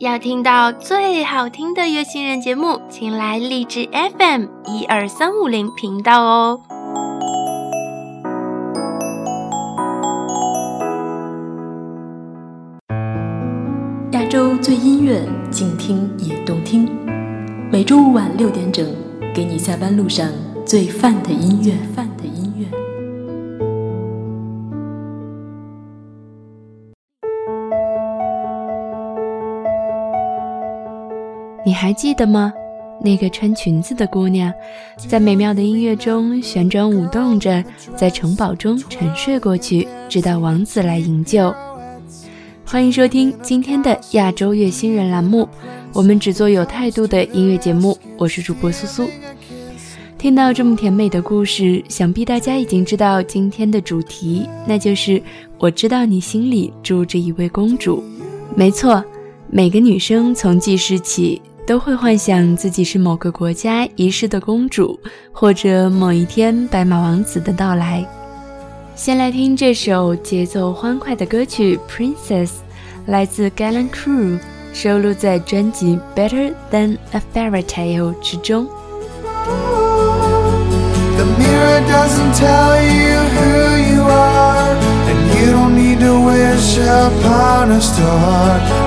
要听到最好听的月星人节目，请来励志 FM 一二三五零频道哦。亚洲最音乐，静听也动听。每周五晚六点整，给你下班路上最范的音乐。范。还记得吗？那个穿裙子的姑娘，在美妙的音乐中旋转舞动着，在城堡中沉睡过去，直到王子来营救。欢迎收听今天的亚洲乐星人栏目，我们只做有态度的音乐节目。我是主播苏苏。听到这么甜美的故事，想必大家已经知道今天的主题，那就是我知道你心里住着一位公主。没错，每个女生从记事起。都会幻想自己是某个国家遗失的公主，或者某一天白马王子的到来。先来听这首节奏欢快的歌曲《Princess》，来自 Galen Crew，收录在专辑《Better Than a Fairy Tale》之中。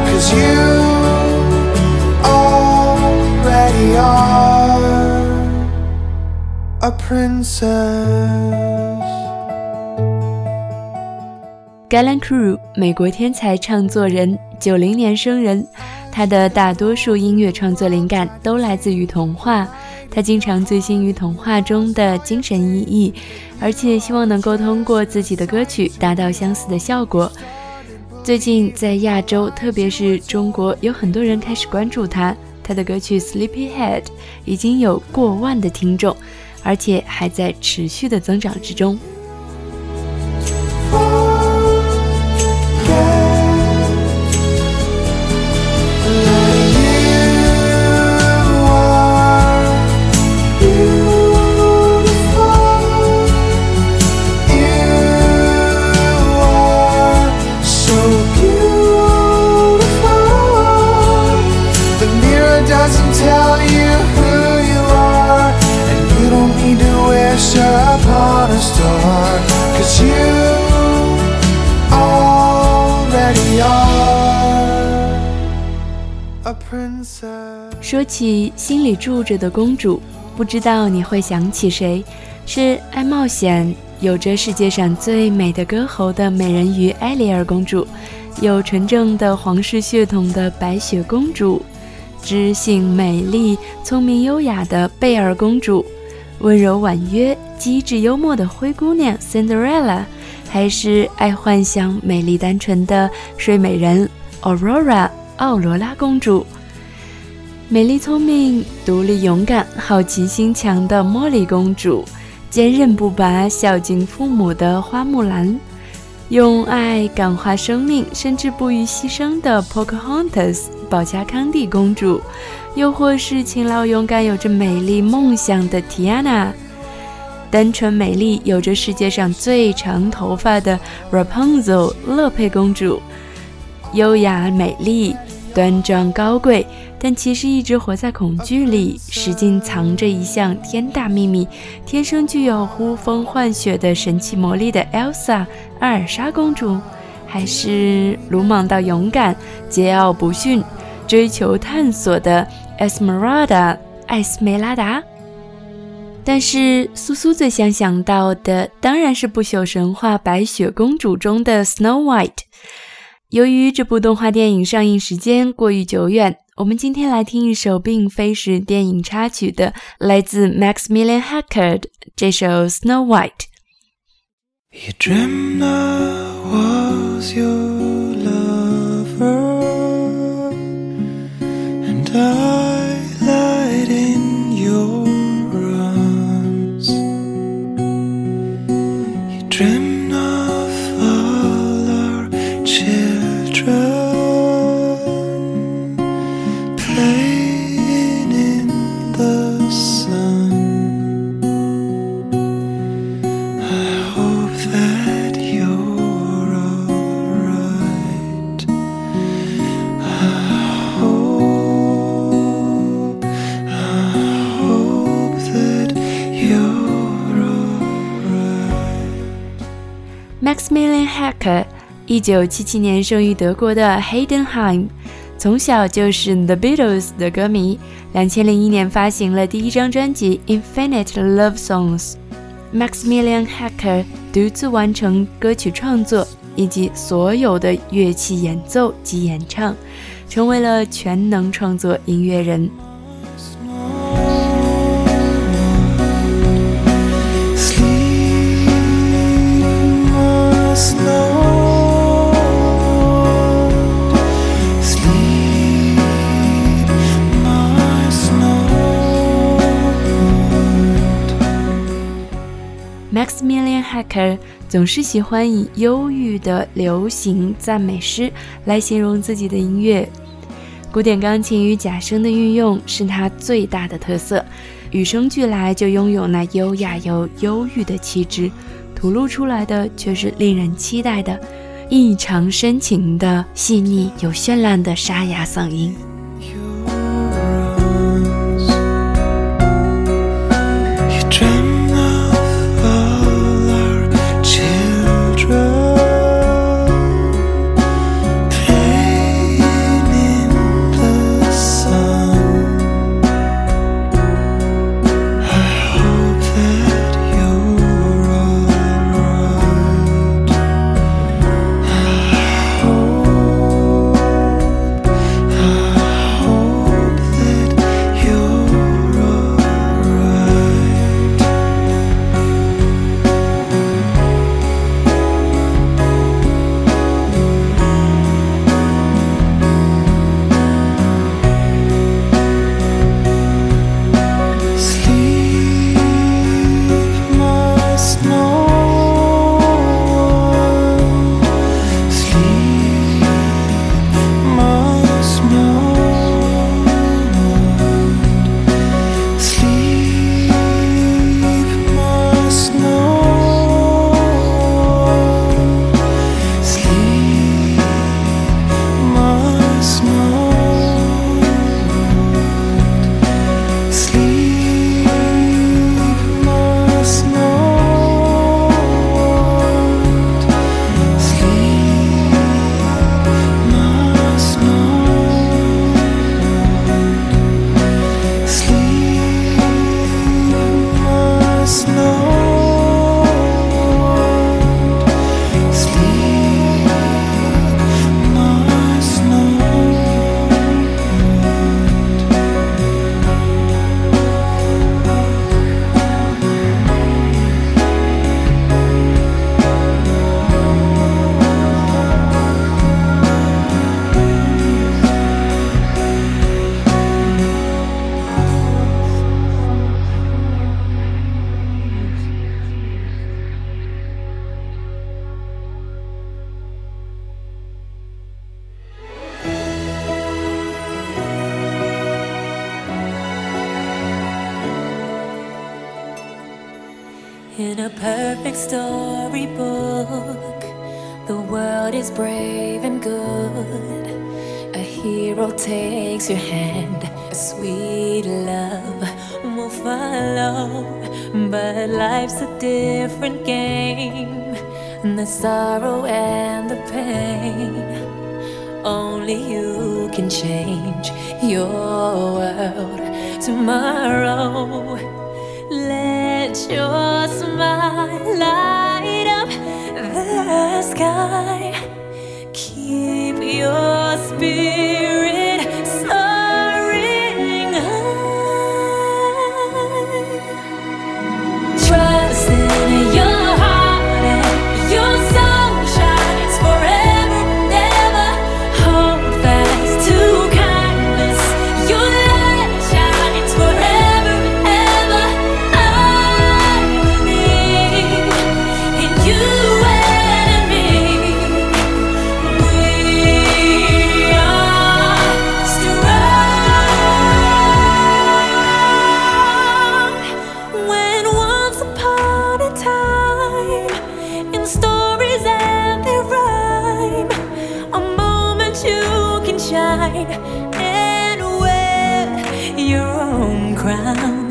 a a princess. Galen Crew，美国天才唱作人，九零年生人。他的大多数音乐创作灵感都来自于童话。他经常醉心于童话中的精神意义，而且希望能够通过自己的歌曲达到相似的效果。最近在亚洲，特别是中国，有很多人开始关注他。他的歌曲《Sleepyhead》已经有过万的听众。而且还在持续的增长之中。说起心里住着的公主，不知道你会想起谁？是爱冒险、有着世界上最美的歌喉的美人鱼艾丽尔公主，有纯正的皇室血统的白雪公主，知性美丽、聪明优雅的贝尔公主，温柔婉约、机智幽默的灰姑娘 Cinderella，还是爱幻想、美丽单纯的睡美人 Aurora 奥罗拉公主？美丽、聪明、独立、勇敢、好奇心强的茉莉公主，坚韧不拔、孝敬父母的花木兰，用爱感化生命，甚至不予牺牲的 Pocahontas 保加康帝公主，又或是勤劳勇敢、有着美丽梦想的 Tiana，单纯美丽、有着世界上最长头发的 Rapunzel 乐佩公主，优雅美丽、端庄高贵。但其实一直活在恐惧里，使劲藏着一项天大秘密，天生具有呼风唤雪的神奇魔力的 Elsa 阿尔莎公主，还是鲁莽到勇敢、桀骜不驯、追求探索的 Esmeralda 艾斯梅拉达？但是苏苏最想想到的当然是不朽神话白雪公主中的 Snow White。由于这部动画电影上映时间过于久远，我们今天来听一首并非是电影插曲的，来自 Max m i l l i o n Hackard 这首《Snow White》。You dreamed was your 一九七七年生于德国的 haydenheim 从小就是 the beatles 的歌迷两千零一年发行了第一张专辑 infinite love songs maximilian hacker 独自完成歌曲创作以及所有的乐器演奏及演唱成为了全能创作音乐人。总是喜欢以忧郁的流行赞美诗来形容自己的音乐。古典钢琴与假声的运用是他最大的特色，与生俱来就拥有那优雅又忧郁的气质，吐露出来的却是令人期待的异常深情的细腻又绚烂的沙哑嗓音。Only you can change your world tomorrow. Let your smile light up the sky. Keep your spirit and wear your own crown.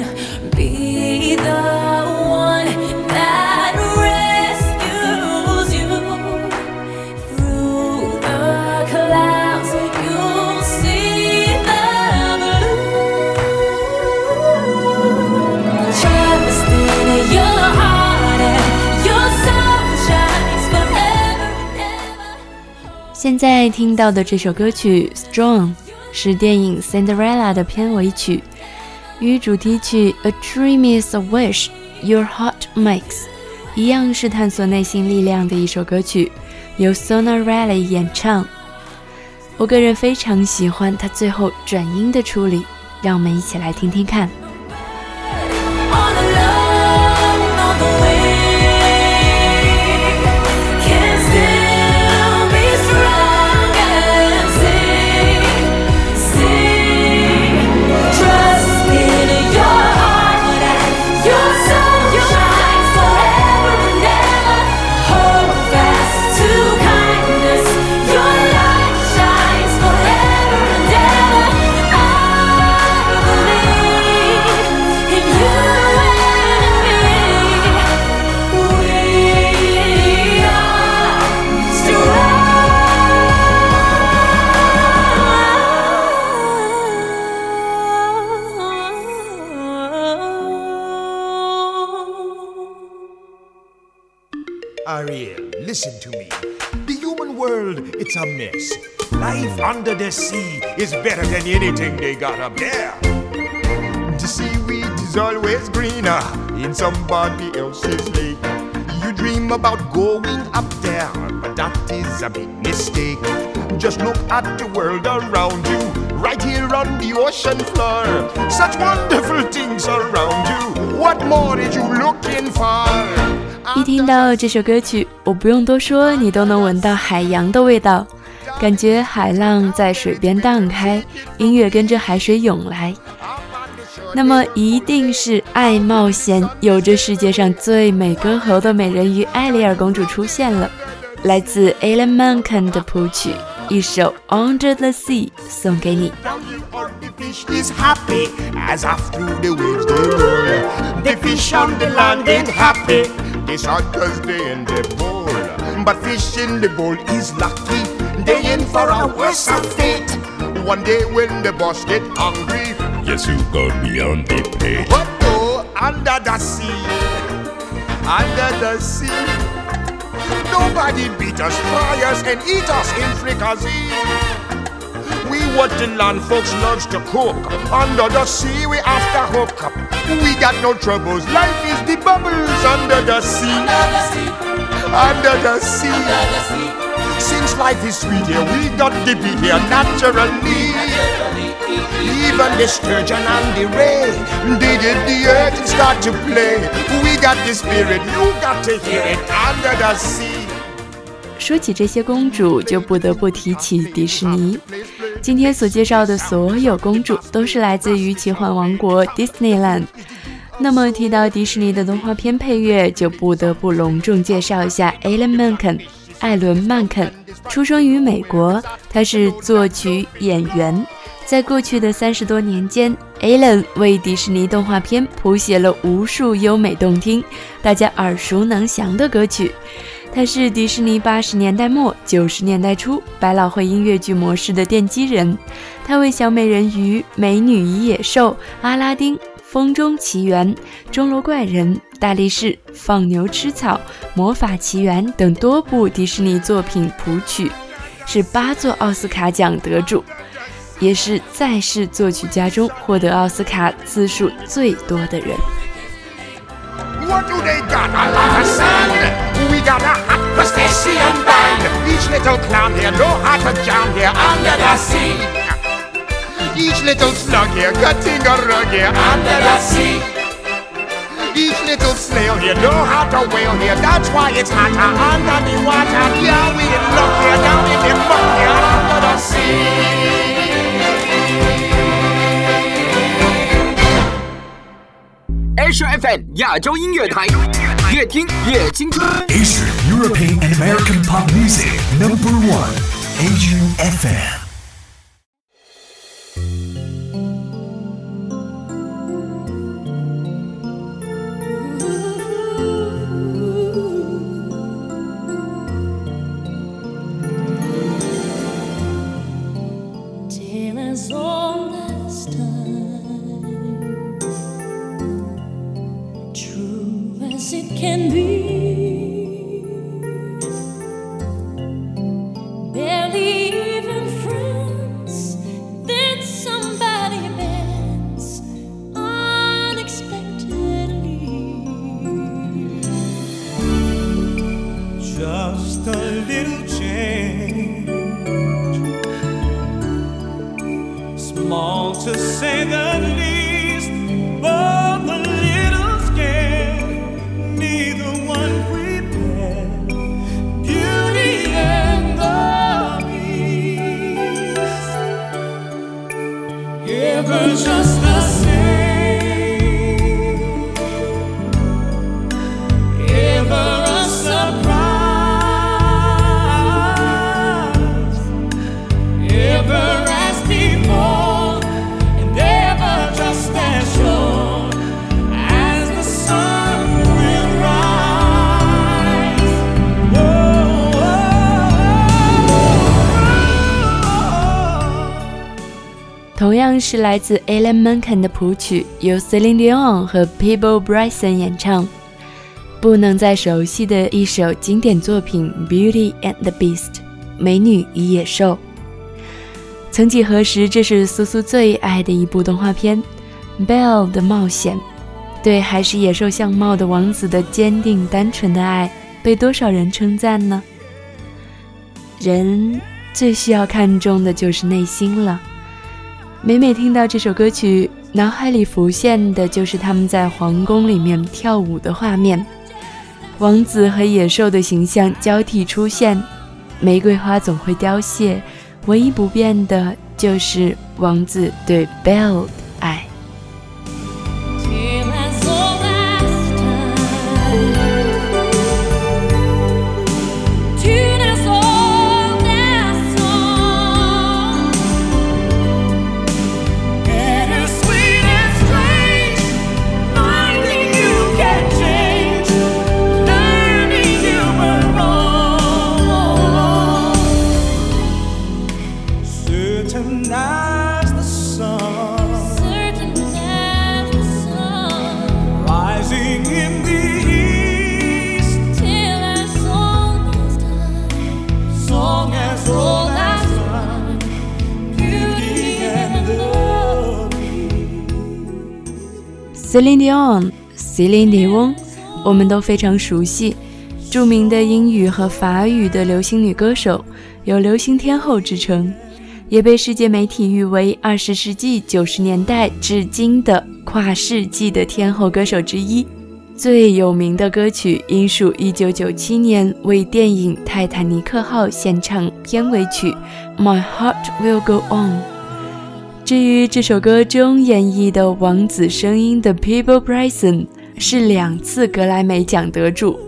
现在听到的这首歌曲《Strong》是电影《Cinderella》的片尾曲，与主题曲《A Dream Is a Wish Your Heart Makes》一样，是探索内心力量的一首歌曲，由 Sona Riley 演唱。我个人非常喜欢他最后转音的处理，让我们一起来听听看。World, it's a mess. Life under the sea is better than anything they got up there. The seaweed is always greener in somebody else's lake. You dream about going up there, but that is a big mistake. Just look at the world around you, right here on the ocean floor. Such wonderful things around you. What more are you looking for? 一听到这首歌曲，我不用多说，你都能闻到海洋的味道，感觉海浪在水边荡开，音乐跟着海水涌来。那么一定是爱冒险，有着世界上最美歌喉的美人鱼艾丽尔公主出现了，来自 Alan Menken 的谱曲，一首 Under the Sea 送给你。They shot cause they in the bowl. But fish in the bowl is lucky. They in for a worse fate. One day when the boss get hungry, yes, you go beyond the pay. What oh, under the sea, under the sea. Nobody beat us, fry us, and eat us in fricassee what the land folks loves to cook. Under the sea, we have to hook up. We got no troubles. Life is the bubbles under the sea. Under the sea. Under the sea. Since life is sweet here, we got to be here naturally. Even the sturgeon and the ray, they did the earth and start to play. We got the spirit, you got to hear it under the sea. 说起这些公主，就不得不提起迪士尼。今天所介绍的所有公主都是来自于奇幻王国 Disneyland。那么提到迪士尼的动画片配乐，就不得不隆重介绍一下 Alan Menken。艾伦·曼肯出生于美国，他是作曲演员。在过去的三十多年间，Alan 为迪士尼动画片谱写了无数优美动听、大家耳熟能详的歌曲。他是迪士尼八十年代末九十年代初百老汇音乐剧模式的奠基人。他为《小美人鱼》《美女与野兽》《阿拉丁》《风中奇缘》《钟楼怪人》《大力士》《放牛吃草》《魔法奇缘》等多部迪士尼作品谱曲，是八座奥斯卡奖得主，也是在世作曲家中获得奥斯卡次数最多的人。What do they got? here know how to jam here under the sea. Each little slug here cutting a rug here under the sea. Each little snail here know how to whale here. That's why it's hotter under the water. Yeah, we in luck here down in the muck here under the sea. Asia FM 亚洲音乐台，越听越青春。Asia European and American Pop Music Number One Adrian FM. 样是来自 Alan Menken 的谱曲，由 Celine Dion 和 Peebo Bryson 演唱。不能再熟悉的一首经典作品《Beauty and the Beast》美女与野兽。曾几何时，这是苏苏最爱的一部动画片《Bell 的冒险》。对还是野兽相貌的王子的坚定单纯的爱，被多少人称赞呢？人最需要看重的就是内心了。每每听到这首歌曲，脑海里浮现的就是他们在皇宫里面跳舞的画面，王子和野兽的形象交替出现，玫瑰花总会凋谢，唯一不变的就是王子对 Belle 的爱。Celine Dion、Celine Dion，我们都非常熟悉，著名的英语和法语的流行女歌手，有“流行天后”之称，也被世界媒体誉为二十世纪九十年代至今的跨世纪的天后歌手之一。最有名的歌曲应属1997年为电影《泰坦尼克号》献唱片尾曲《My Heart Will Go On》。至于这首歌中演绎的王子声音的 Peebo Bryson 是两次格莱美奖得主，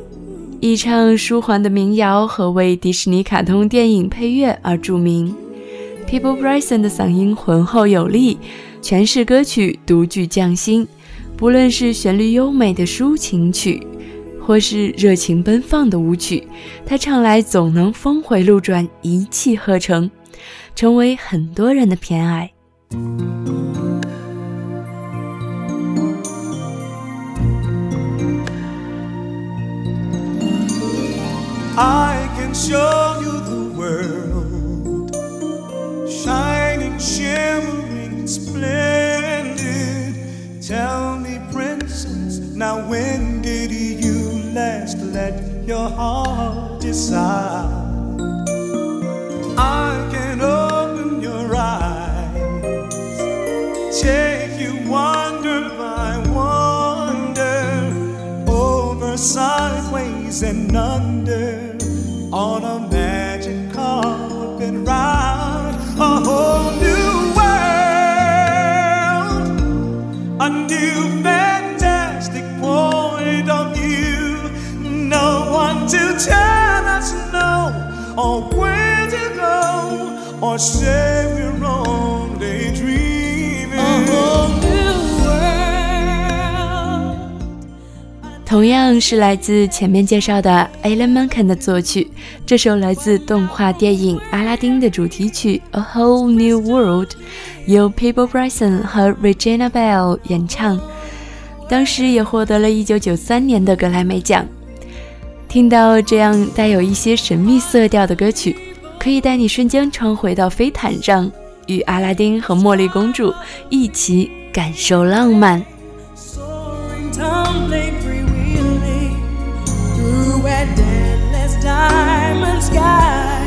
以唱舒缓的民谣和为迪士尼卡通电影配乐而著名。Peebo Bryson 的嗓音浑厚有力，诠释歌曲独具匠心。不论是旋律优美的抒情曲，或是热情奔放的舞曲，他唱来总能峰回路转，一气呵成，成为很多人的偏爱。I can show you the world, shining, shimmering, splendid. Tell me, princess, now when did you last let your heart decide? And under, on a magic carpet ride, a whole new world, a new fantastic point of view. No one to tell us no, or where to go, or say we're only dreaming. 同样是来自前面介绍的 Alan Menken 的作曲，这首来自动画电影《阿拉丁》的主题曲《A Whole New World》，由 Peebo Bryson 和 Regina Bell 演唱，当时也获得了一九九三年的格莱美奖。听到这样带有一些神秘色调的歌曲，可以带你瞬间穿回到飞毯上，与阿拉丁和茉莉公主一起感受浪漫。and endless diamond sky.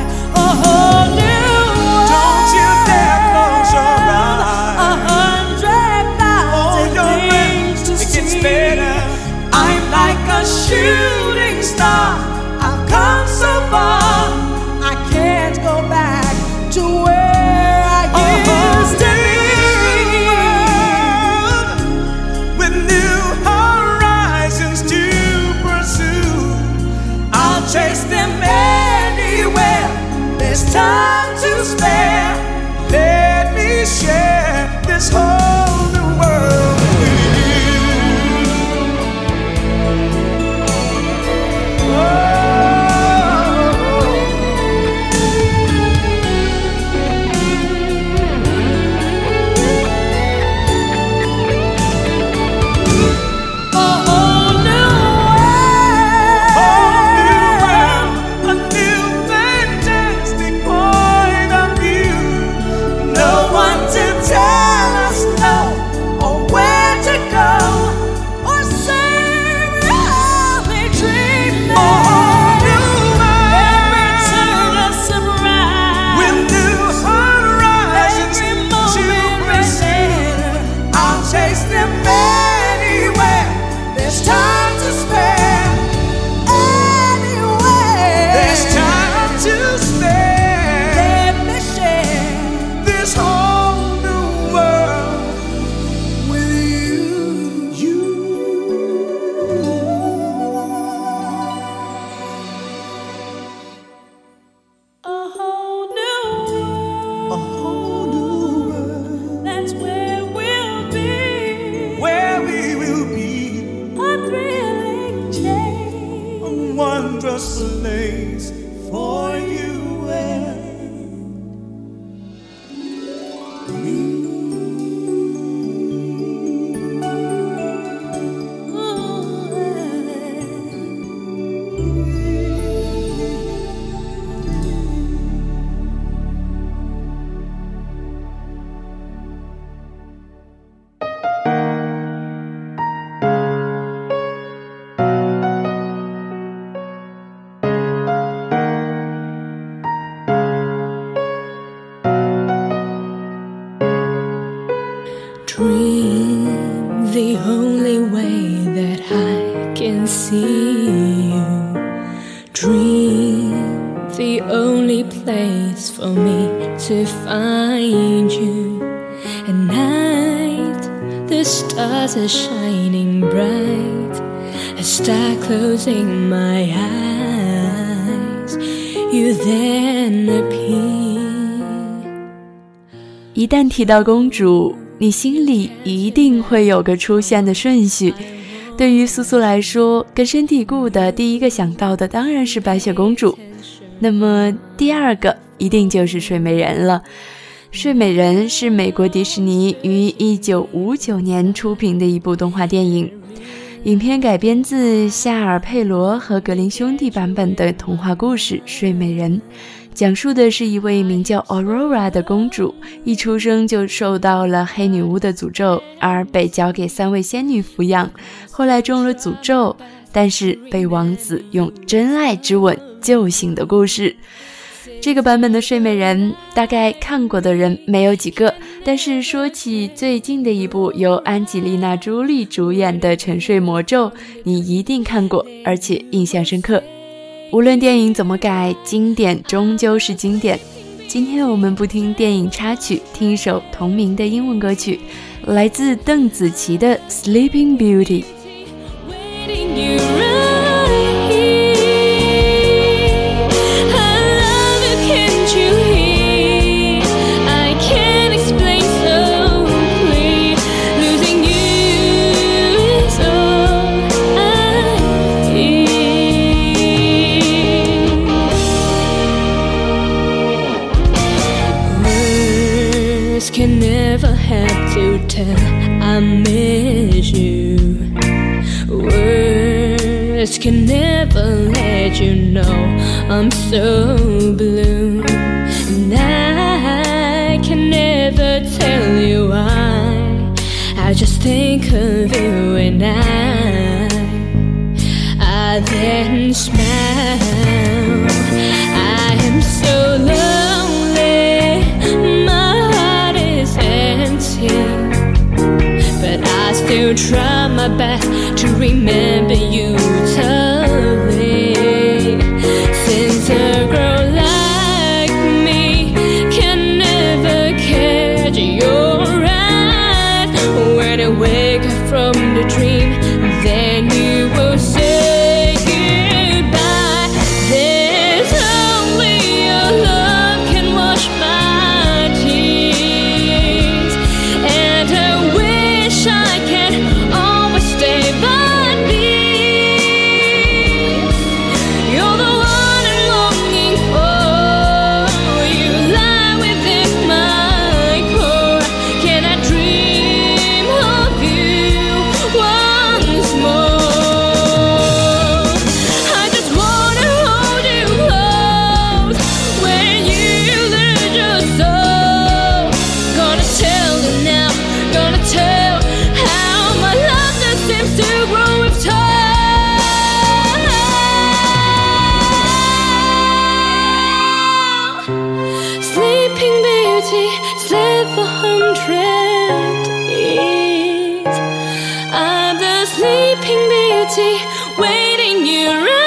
The place me the only place for me to find you. At night, the stars are shining bright. I start closing my eyes. You then appear. 一旦提到公主，你心里一定会有个出现的顺序。对于苏苏来说，根深蒂固的第一个想到的当然是白雪公主，那么第二个一定就是睡美人了。睡美人是美国迪士尼于1959年出品的一部动画电影，影片改编自夏尔佩罗和格林兄弟版本的童话故事《睡美人》。讲述的是一位名叫 Aurora 的公主，一出生就受到了黑女巫的诅咒，而被交给三位仙女抚养。后来中了诅咒，但是被王子用真爱之吻救醒的故事。这个版本的睡美人，大概看过的人没有几个。但是说起最近的一部由安吉丽娜·朱莉主演的《沉睡魔咒》，你一定看过，而且印象深刻。无论电影怎么改，经典终究是经典。今天我们不听电影插曲，听一首同名的英文歌曲，来自邓紫棋的《Sleeping Beauty》。You can never have to tell I miss you. Words can never let you know I'm so blue. And I can never tell you why. I just think of you and I. I then smile. Try my best to remember Sleeping Beauty waiting you. right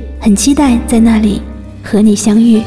很期待在那里和你相遇。